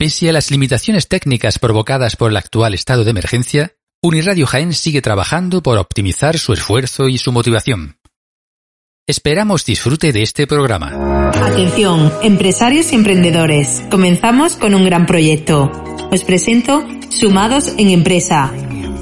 Pese a las limitaciones técnicas provocadas por el actual estado de emergencia, Uniradio Jaén sigue trabajando por optimizar su esfuerzo y su motivación. Esperamos disfrute de este programa. Atención, empresarios y emprendedores. Comenzamos con un gran proyecto. Os presento Sumados en Empresa.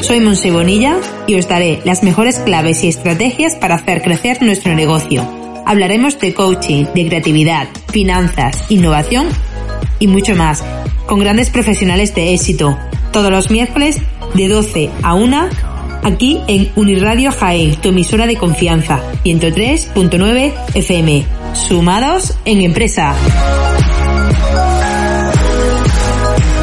Soy Monse Bonilla y os daré las mejores claves y estrategias para hacer crecer nuestro negocio. Hablaremos de coaching, de creatividad, finanzas, innovación y mucho más, con grandes profesionales de éxito, todos los miércoles de 12 a 1 aquí en Uniradio Jaén, tu emisora de confianza, 103.9 FM. Sumados en empresa.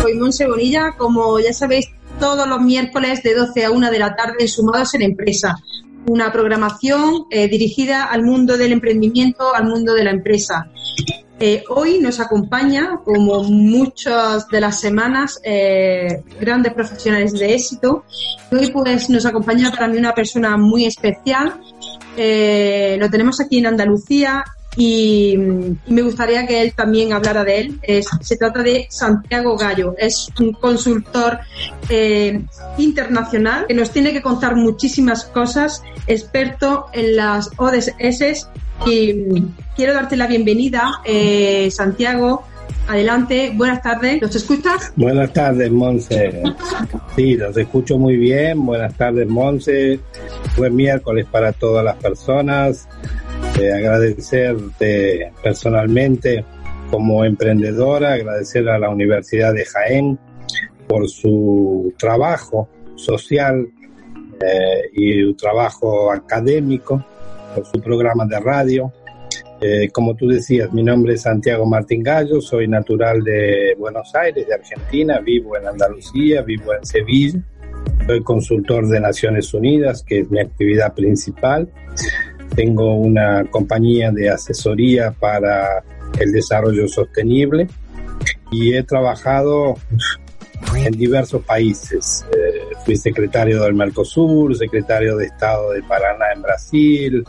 Soy Monse Bonilla, como ya sabéis, todos los miércoles de 12 a 1 de la tarde, Sumados en empresa. Una programación eh, dirigida al mundo del emprendimiento, al mundo de la empresa. Eh, hoy nos acompaña, como muchas de las semanas, eh, grandes profesionales de éxito. Hoy pues nos acompaña para mí una persona muy especial. Eh, lo tenemos aquí en Andalucía y, me gustaría que él también hablara de él. se trata de Santiago Gallo, es un consultor eh, internacional que nos tiene que contar muchísimas cosas, experto en las ODS y quiero darte la bienvenida, eh, Santiago. Adelante, buenas tardes, ¿nos escuchas? Buenas tardes, Monse. Sí, los escucho muy bien. Buenas tardes, Monse. Buen miércoles para todas las personas agradecerte personalmente como emprendedora, agradecer a la Universidad de Jaén por su trabajo social eh, y su trabajo académico, por su programa de radio. Eh, como tú decías, mi nombre es Santiago Martín Gallo, soy natural de Buenos Aires, de Argentina, vivo en Andalucía, vivo en Sevilla, soy consultor de Naciones Unidas, que es mi actividad principal. Tengo una compañía de asesoría para el desarrollo sostenible y he trabajado en diversos países. Eh, fui secretario del Mercosur, secretario de Estado de Paraná en Brasil,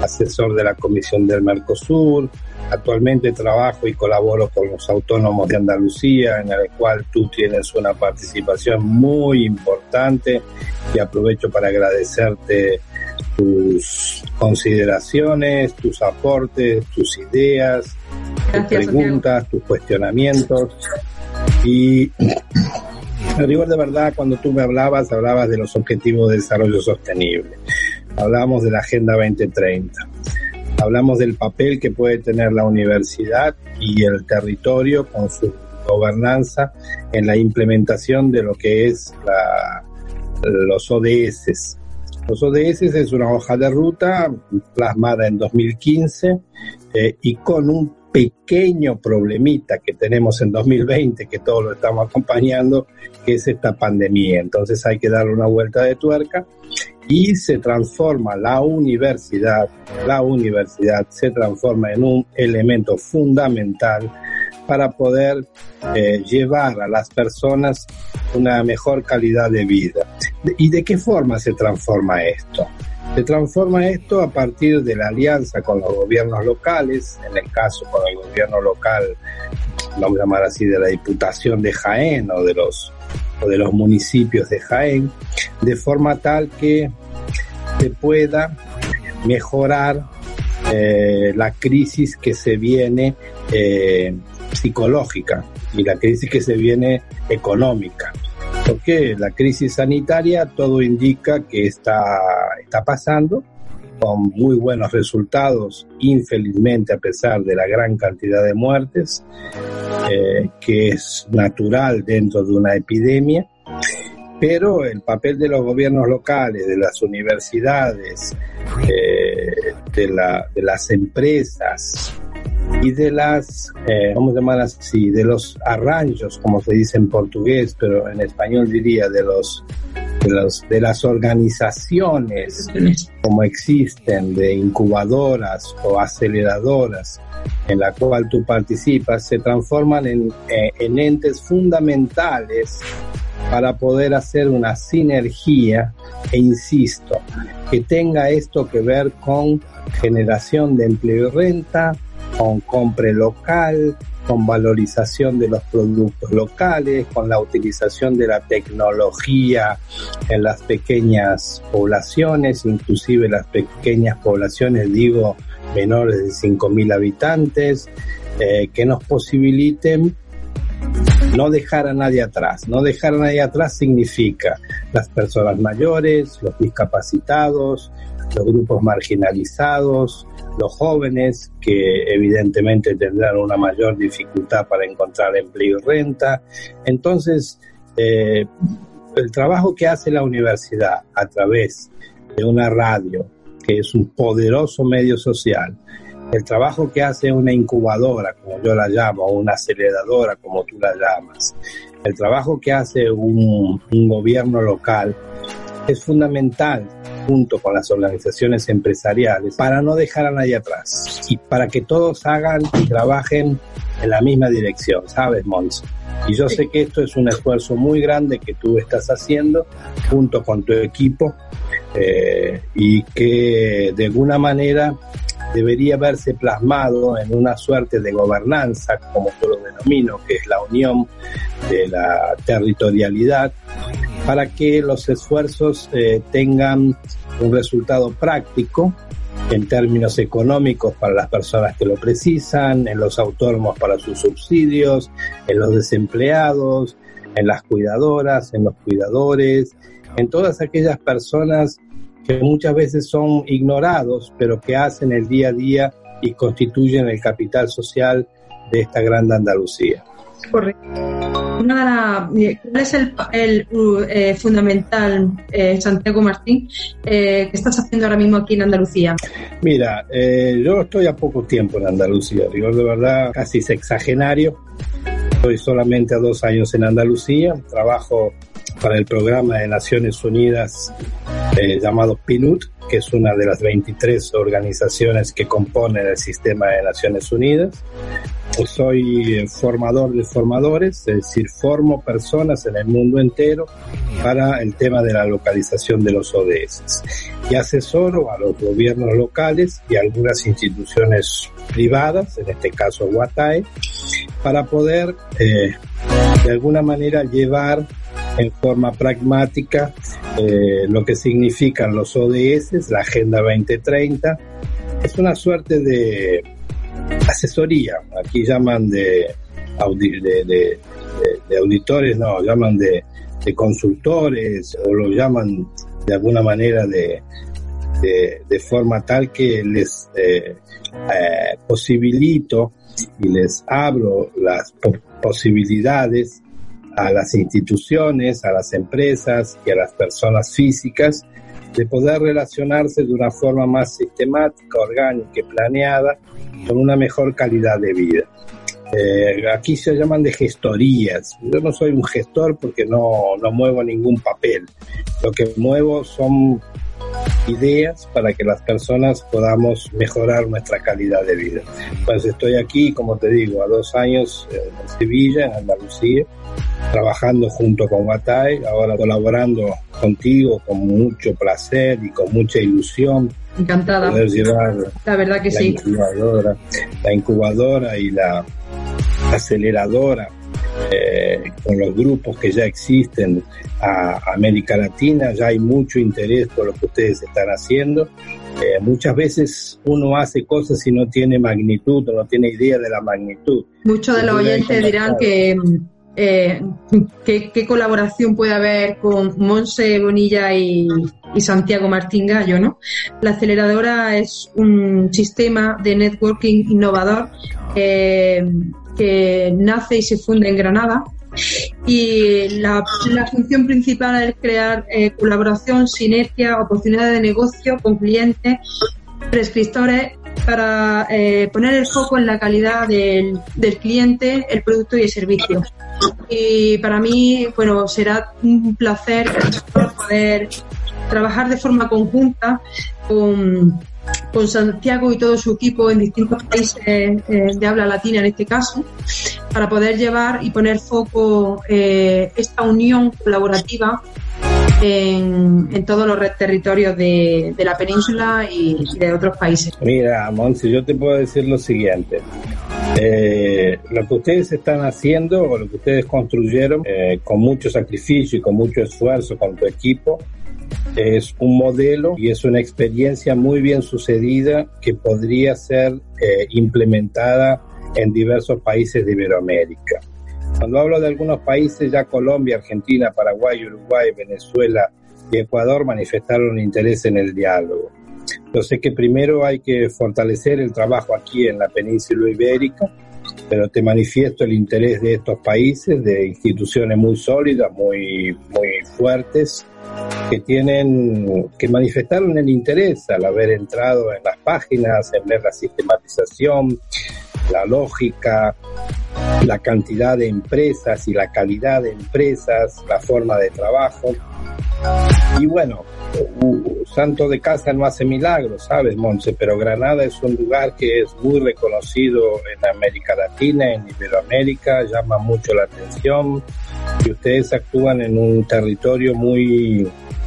asesor de la Comisión del Mercosur. Actualmente trabajo y colaboro con los autónomos de Andalucía, en el cual tú tienes una participación muy importante y aprovecho para agradecerte tus consideraciones, tus aportes, tus ideas, tus preguntas, tus cuestionamientos. Y digo de verdad, cuando tú me hablabas, hablabas de los objetivos de desarrollo sostenible. Hablamos de la Agenda 2030. Hablamos del papel que puede tener la universidad y el territorio con su gobernanza en la implementación de lo que es la, los ODS, los ODS es una hoja de ruta plasmada en 2015 eh, y con un pequeño problemita que tenemos en 2020, que todos lo estamos acompañando, que es esta pandemia. Entonces hay que darle una vuelta de tuerca y se transforma la universidad, la universidad se transforma en un elemento fundamental para poder eh, llevar a las personas una mejor calidad de vida. ¿Y de qué forma se transforma esto? Se transforma esto a partir de la alianza con los gobiernos locales, en el caso con el gobierno local, vamos a llamar así, de la Diputación de Jaén o de los, o de los municipios de Jaén, de forma tal que se pueda mejorar eh, la crisis que se viene eh, psicológica y la crisis que se viene económica. Porque la crisis sanitaria todo indica que está, está pasando con muy buenos resultados, infelizmente a pesar de la gran cantidad de muertes, eh, que es natural dentro de una epidemia, pero el papel de los gobiernos locales, de las universidades, eh, de, la, de las empresas, y de las, eh, vamos a llamar así, de los arranjos, como se dice en portugués, pero en español diría de los de, los, de las organizaciones como existen, de incubadoras o aceleradoras en la cual tú participas, se transforman en, eh, en entes fundamentales para poder hacer una sinergia e insisto, que tenga esto que ver con generación de empleo y renta, con compre local, con valorización de los productos locales, con la utilización de la tecnología en las pequeñas poblaciones, inclusive las pequeñas poblaciones, digo, menores de 5.000 habitantes, eh, que nos posibiliten no dejar a nadie atrás. No dejar a nadie atrás significa las personas mayores, los discapacitados, los grupos marginalizados, los jóvenes que evidentemente tendrán una mayor dificultad para encontrar empleo y renta. Entonces, eh, el trabajo que hace la universidad a través de una radio, que es un poderoso medio social, el trabajo que hace una incubadora, como yo la llamo, o una aceleradora, como tú la llamas, el trabajo que hace un, un gobierno local, es fundamental junto con las organizaciones empresariales para no dejar a nadie atrás y para que todos hagan y trabajen en la misma dirección, ¿sabes, Mons? Y yo sé que esto es un esfuerzo muy grande que tú estás haciendo junto con tu equipo eh, y que de alguna manera debería verse plasmado en una suerte de gobernanza, como yo lo denomino, que es la unión de la territorialidad, para que los esfuerzos eh, tengan un resultado práctico en términos económicos para las personas que lo precisan, en los autónomos para sus subsidios, en los desempleados, en las cuidadoras, en los cuidadores, en todas aquellas personas que muchas veces son ignorados, pero que hacen el día a día y constituyen el capital social de esta gran Andalucía. Correcto. ¿Cuál es el, el eh, fundamental, eh, Santiago Martín, eh, que estás haciendo ahora mismo aquí en Andalucía? Mira, yo estoy a poco tiempo en Andalucía, digo de verdad casi sexagenario. Estoy solamente a dos años en Andalucía, trabajo para el programa de Naciones Unidas llamado PNUD, que es una de las 23 organizaciones que componen el sistema de Naciones Unidas soy formador de formadores, es decir, formo personas en el mundo entero para el tema de la localización de los ODS. Y asesoro a los gobiernos locales y a algunas instituciones privadas, en este caso Guatae, para poder eh, de alguna manera llevar en forma pragmática eh, lo que significan los ODS, la Agenda 2030. Es una suerte de asesoría. Aquí llaman de, de, auditores, no, llaman de, consultores o lo llaman de alguna manera de, de, forma tal que les eh, eh, posibilito y les abro las posibilidades a las instituciones, a las empresas y a las personas físicas de poder relacionarse de una forma más sistemática, orgánica y planeada con una mejor calidad de vida. Eh, aquí se llaman de gestorías. Yo no soy un gestor porque no, no muevo ningún papel. Lo que muevo son ideas para que las personas podamos mejorar nuestra calidad de vida. Pues estoy aquí, como te digo, a dos años en Sevilla, en Andalucía, trabajando junto con Guatay, ahora colaborando contigo con mucho placer y con mucha ilusión. Encantada. Poder llevar la verdad que la sí. Incubadora, la incubadora y la aceleradora eh, con los grupos que ya existen a América Latina, ya hay mucho interés por lo que ustedes están haciendo. Eh, muchas veces uno hace cosas y no tiene magnitud o no tiene idea de la magnitud. Muchos de los oyentes dirán que eh, ¿qué, colaboración puede haber con Monse Bonilla y, Santiago Martín Gallo, ¿no? La aceleradora es un sistema de networking innovador eh, que nace y se funda en Granada y la, función principal es crear eh, colaboración, sinergia, oportunidades de negocio con clientes, prescriptores para eh, poner el foco en la calidad del, del, cliente, el producto y el servicio. Y para mí, bueno, será un placer poder trabajar de forma conjunta con, con Santiago y todo su equipo en distintos países eh, de habla latina en este caso, para poder llevar y poner foco eh, esta unión colaborativa en, todos los territorios de, la península y, de otros países. Mira, Monsi, yo te puedo decir lo siguiente. Eh, lo que ustedes están haciendo o lo que ustedes construyeron eh, con mucho sacrificio y con mucho esfuerzo con tu equipo es un modelo y es una experiencia muy bien sucedida que podría ser eh, implementada en diversos países de Iberoamérica. Cuando hablo de algunos países, ya Colombia, Argentina, Paraguay, Uruguay, Venezuela y Ecuador manifestaron interés en el diálogo. Yo sé que primero hay que fortalecer el trabajo aquí en la península ibérica, pero te manifiesto el interés de estos países, de instituciones muy sólidas, muy, muy fuertes, que tienen, que manifestaron el interés al haber entrado en las páginas, en ver la sistematización, la lógica, la cantidad de empresas y la calidad de empresas, la forma de trabajo. Y bueno, santo de casa no hace milagros, ¿sabes, Monse? Pero Granada es un lugar que es muy reconocido en América Latina, en Iberoamérica, llama mucho la atención y ustedes actúan en un territorio muy,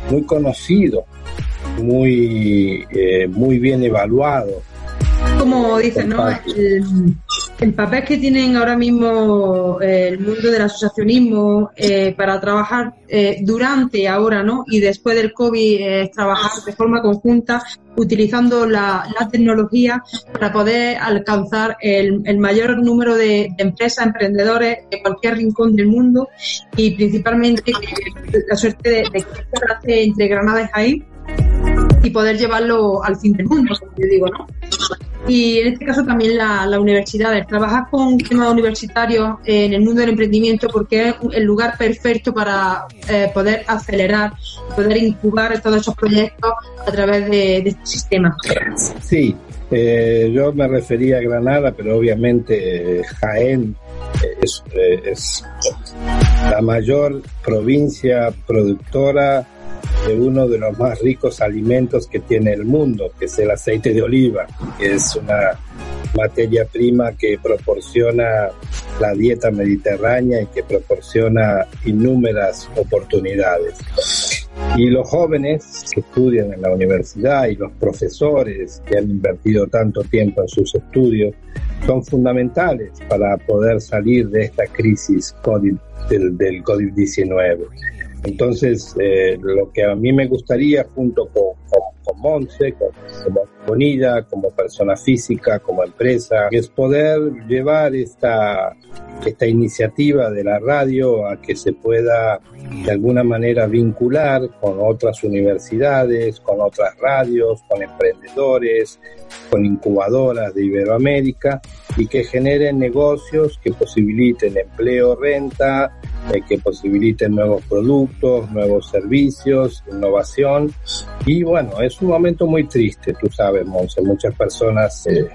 muy conocido, muy, eh, muy bien evaluado como dicen, ¿no? El, papel que tienen ahora mismo eh, el mundo del asociacionismo eh, para trabajar eh, durante ahora, ¿no? Y después del COVID, es trabajar de forma conjunta, utilizando la, tecnología para poder alcanzar el, mayor número de, empresas, emprendedores de cualquier rincón del mundo y principalmente la suerte de, de entre Granada y Jaén y poder llevarlo al fin del mundo, como yo digo, ¿no? Y en este caso también la, universidad, trabajar con temas universitarios en el mundo del emprendimiento porque es el lugar perfecto para eh, poder acelerar, poder incubar todos esos proyectos a través de, este sistema. Sí, eh, yo me refería a Granada, pero obviamente eh, Jaén es, es la mayor provincia productora de uno de los más ricos alimentos que tiene el mundo, que es el aceite de oliva, que es una materia prima que proporciona la dieta mediterránea y que proporciona innúmeras oportunidades. Y los jóvenes que estudian en la universidad y los profesores que han invertido tanto tiempo en sus estudios son fundamentales para poder salir de esta crisis del COVID-19. Entonces, eh, lo que a mí me gustaría, junto con, con, Monse, con, como Bonilla, como persona física, como empresa, es poder llevar esta, esta iniciativa de la radio a que se pueda de alguna manera vincular con otras universidades, con otras radios, con emprendedores, con incubadoras de Iberoamérica y que generen negocios que posibiliten empleo, renta, eh, que posibiliten nuevos productos, nuevos servicios, innovación. Y bueno, es un momento muy triste, tú sabes, Monse, muchas personas eh,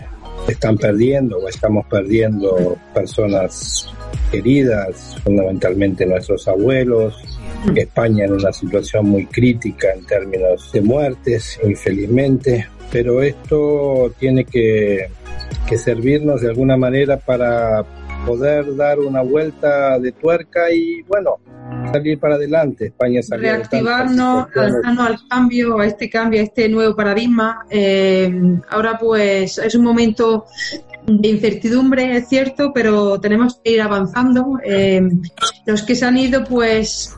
están perdiendo o estamos perdiendo personas queridas, fundamentalmente nuestros abuelos. España en una situación muy crítica en términos de muertes, infelizmente, pero esto tiene que, que servirnos de alguna manera para poder dar una vuelta de tuerca y bueno, salir para adelante. España salió Reactivarnos, al cambio, a este cambio, a este nuevo paradigma. Eh, ahora pues es un momento de incertidumbre, es cierto, pero tenemos que ir avanzando. Eh, los que se han ido, pues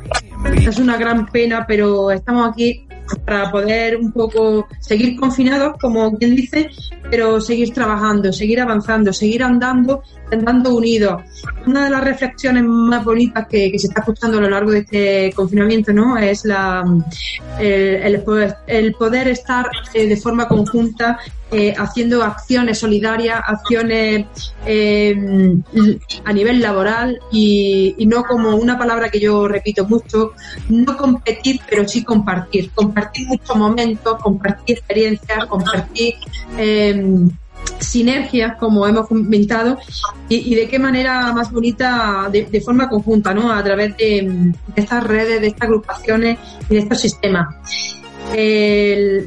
es una gran pena, pero estamos aquí para poder un poco seguir confinados, como quien dice, pero seguir trabajando, seguir avanzando, seguir andando, andando unidos. Una de las reflexiones más bonitas que, se está escuchando a lo largo de este confinamiento, ¿no? Es la el, el poder estar eh, de forma conjunta eh, haciendo acciones solidarias, acciones eh, a nivel laboral y, no como una palabra que yo repito mucho, no competir, pero sí compartir. Compartir muchos momentos, compartir experiencias, compartir eh, sinergias, como hemos comentado, y, de qué manera más bonita, de, forma conjunta, ¿no? A través de, estas redes, de estas agrupaciones y de estos sistemas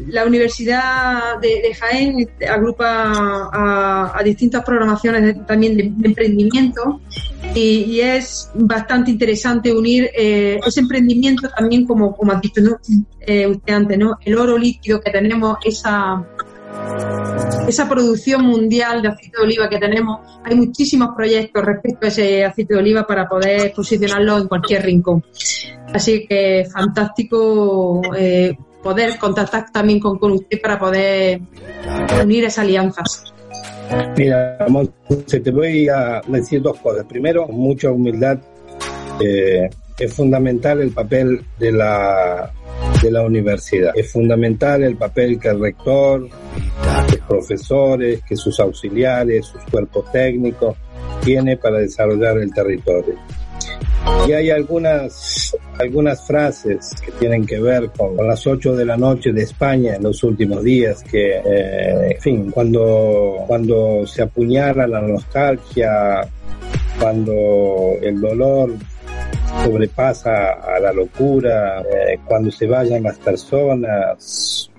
la Universidad de, Jaén agrupa a, distintas programaciones también de, emprendimiento y, es bastante interesante unir eh, ese emprendimiento también como, como ha dicho eh, usted antes, ¿no? el oro líquido que tenemos, esa esa producción mundial de aceite de oliva que tenemos. Hay muchísimos proyectos respecto a ese aceite de oliva para poder posicionarlo en cualquier rincón. Así que fantástico eh, poder contactar también con, usted para poder unir esas alianzas. Mira, te voy a decir dos cosas. Primero, con mucha humildad, eh, es fundamental el papel de la, de la universidad. Es fundamental el papel que el rector, los profesores, que sus auxiliares, sus cuerpos técnicos tiene para desarrollar el territorio. Y hay algunas, algunas frases que tienen que ver con, las 8 de la noche de España en los últimos días, que, eh, en fin, cuando, cuando se apuñala la nostalgia, cuando el dolor sobrepasa a la locura, eh, cuando se vayan las personas,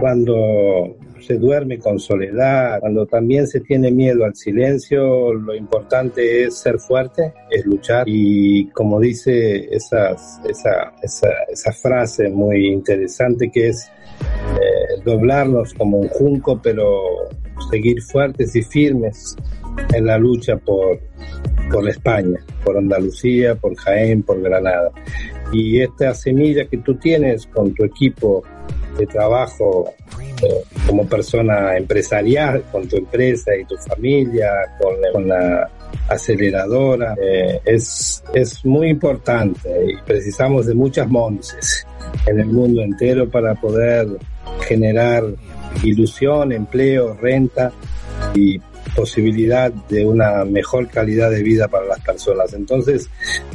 cuando se duerme con soledad, cuando también se tiene miedo al silencio, lo importante es ser fuerte, es luchar. Y como dice esa, esa, esa frase muy interesante que es eh, doblarnos como un junco, pero seguir fuertes y firmes en la lucha por, por España, por Andalucía, por Jaén, por Granada. Y esta semilla que tú tienes con tu equipo de trabajo eh, como persona empresarial, con tu empresa y tu familia, con, la aceleradora, eh, es, es muy importante y precisamos de muchas monces en el mundo entero para poder generar ilusión, empleo, renta y posibilidad de una mejor calidad de vida para las personas. Entonces,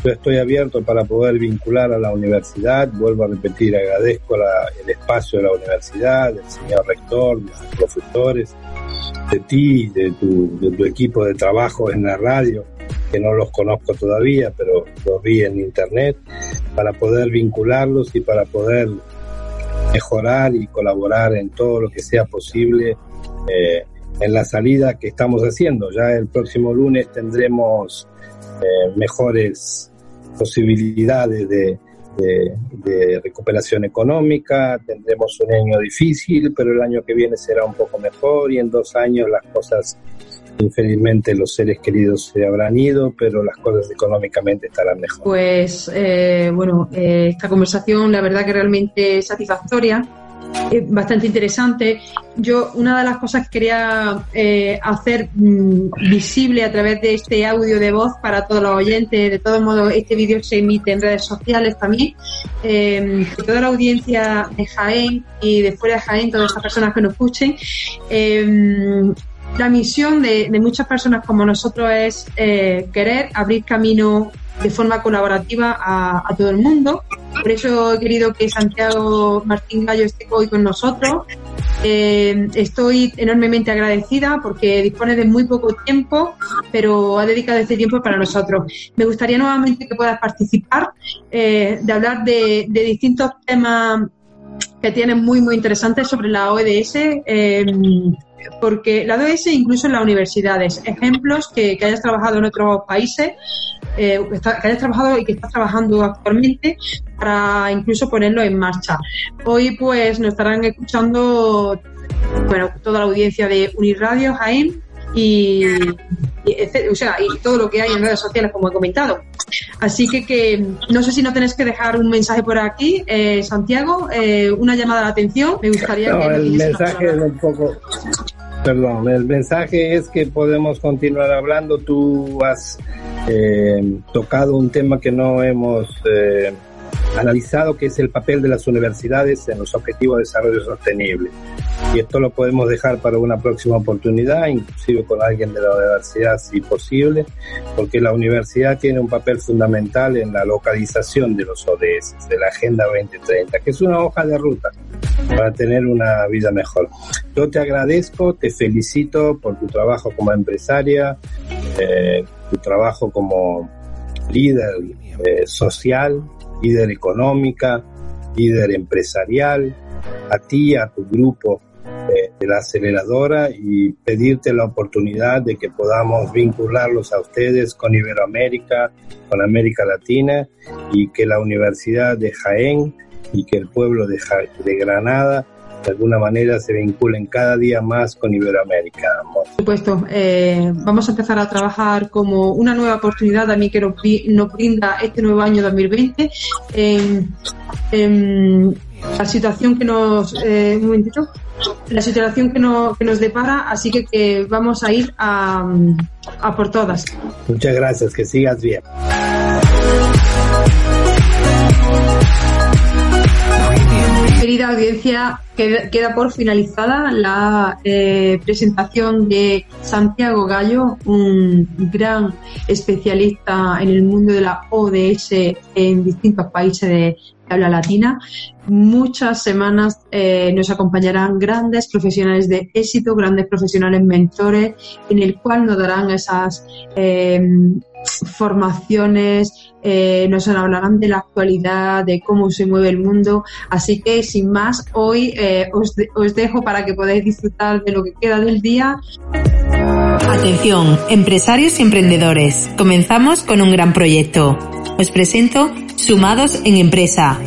yo estoy abierto para poder vincular a la universidad. Vuelvo a repetir, agradezco el espacio de la universidad, del señor rector, de los profesores, de ti, de tu, de tu equipo de trabajo en la radio, que no los conozco todavía, pero los vi en internet, para poder vincularlos y para poder mejorar y colaborar en todo lo que sea posible eh, en la salida que estamos haciendo. Ya el próximo lunes tendremos eh, mejores posibilidades de, recuperación económica, tendremos un año difícil, pero el año que viene será un poco mejor y en dos años las cosas, infelizmente los seres queridos se habrán ido, pero las cosas económicamente estarán mejor. Pues eh, bueno, eh, esta conversación la verdad que realmente es satisfactoria bastante interesante. Yo, una de las cosas que quería eh, hacer mm, visible a través de este audio de voz para todos los oyentes, de todos modos, este vídeo se emite en redes sociales también, eh, toda la audiencia de Jaén y de fuera de Jaén, todas esas personas que nos escuchen, eh, la misión de, muchas personas como nosotros es eh, querer abrir camino de forma colaborativa a, todo el mundo. Por eso he querido que Santiago Martín Gallo esté hoy con nosotros. Eh, estoy enormemente agradecida porque dispone de muy poco tiempo, pero ha dedicado este tiempo para nosotros. Me gustaría nuevamente que puedas participar, eh, de hablar de, distintos temas que tienen muy, muy interesantes sobre la ODS. Eh, porque la ODS incluso en las universidades, ejemplos que, que hayas trabajado en otros países, eh, que hayas trabajado y que estás trabajando actualmente para incluso ponerlo en marcha. Hoy pues nos estarán escuchando bueno, toda la audiencia de Uniradio Jaén y, o sea, y todo lo que hay en redes sociales, como he comentado. Así que, que no sé si no tenés que dejar un mensaje por aquí, eh, Santiago, eh, una llamada de atención. Me gustaría que el mensaje es un poco. Perdón, el mensaje es que podemos continuar hablando. Tú has eh, tocado un tema que no hemos eh, analizado, que es el papel de las universidades en los objetivos de desarrollo sostenible. Y esto lo podemos dejar para una próxima oportunidad, inclusive con alguien de la universidad si posible, porque la universidad tiene un papel fundamental en la localización de los ODS, de la Agenda 2030, que es una hoja de ruta para tener una vida mejor. Yo te agradezco, te felicito por tu trabajo como empresaria, eh, tu trabajo como líder eh, social, líder económica, líder empresarial, a ti, a tu grupo eh, de la aceleradora y pedirte la oportunidad de que podamos vincularlos a ustedes con Iberoamérica, con América Latina y que la Universidad de Jaén y que el pueblo de, de Granada de alguna manera se vinculen cada día más con Iberoamérica. Por supuesto, eh, vamos a empezar a trabajar como una nueva oportunidad mí que nos, brinda este nuevo año 2020. la situación que nos eh, un momentito, la situación que, no, que nos depara, así que, que vamos a ir a, a por todas. Muchas gracias, que sigas bien. Querida audiencia, queda, por finalizada la eh, presentación de Santiago Gallo, un gran especialista en el mundo de la ODS en distintos países de habla latina. Muchas semanas eh, nos acompañarán grandes profesionales de éxito, grandes profesionales mentores, en el cual nos darán esas eh, formaciones, eh, nos hablarán de la actualidad, de cómo se mueve el mundo. Así que, sin más, hoy eh, os, os dejo para que podáis disfrutar de lo que queda del día. Atención, empresarios y emprendedores. Comenzamos con un gran proyecto. Os presento Sumados en Empresa.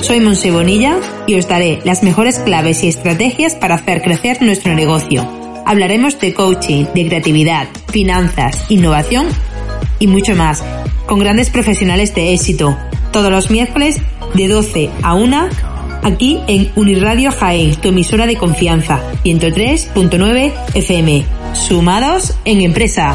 Soy Monse Bonilla y os daré las mejores claves y estrategias para hacer crecer nuestro negocio. Hablaremos de coaching, de creatividad, finanzas, innovación y mucho más, con grandes profesionales de éxito, todos los miércoles de 12 a 1 aquí en Uniradio Jaén, tu emisora de confianza, 103.9 FM. Sumados en empresa.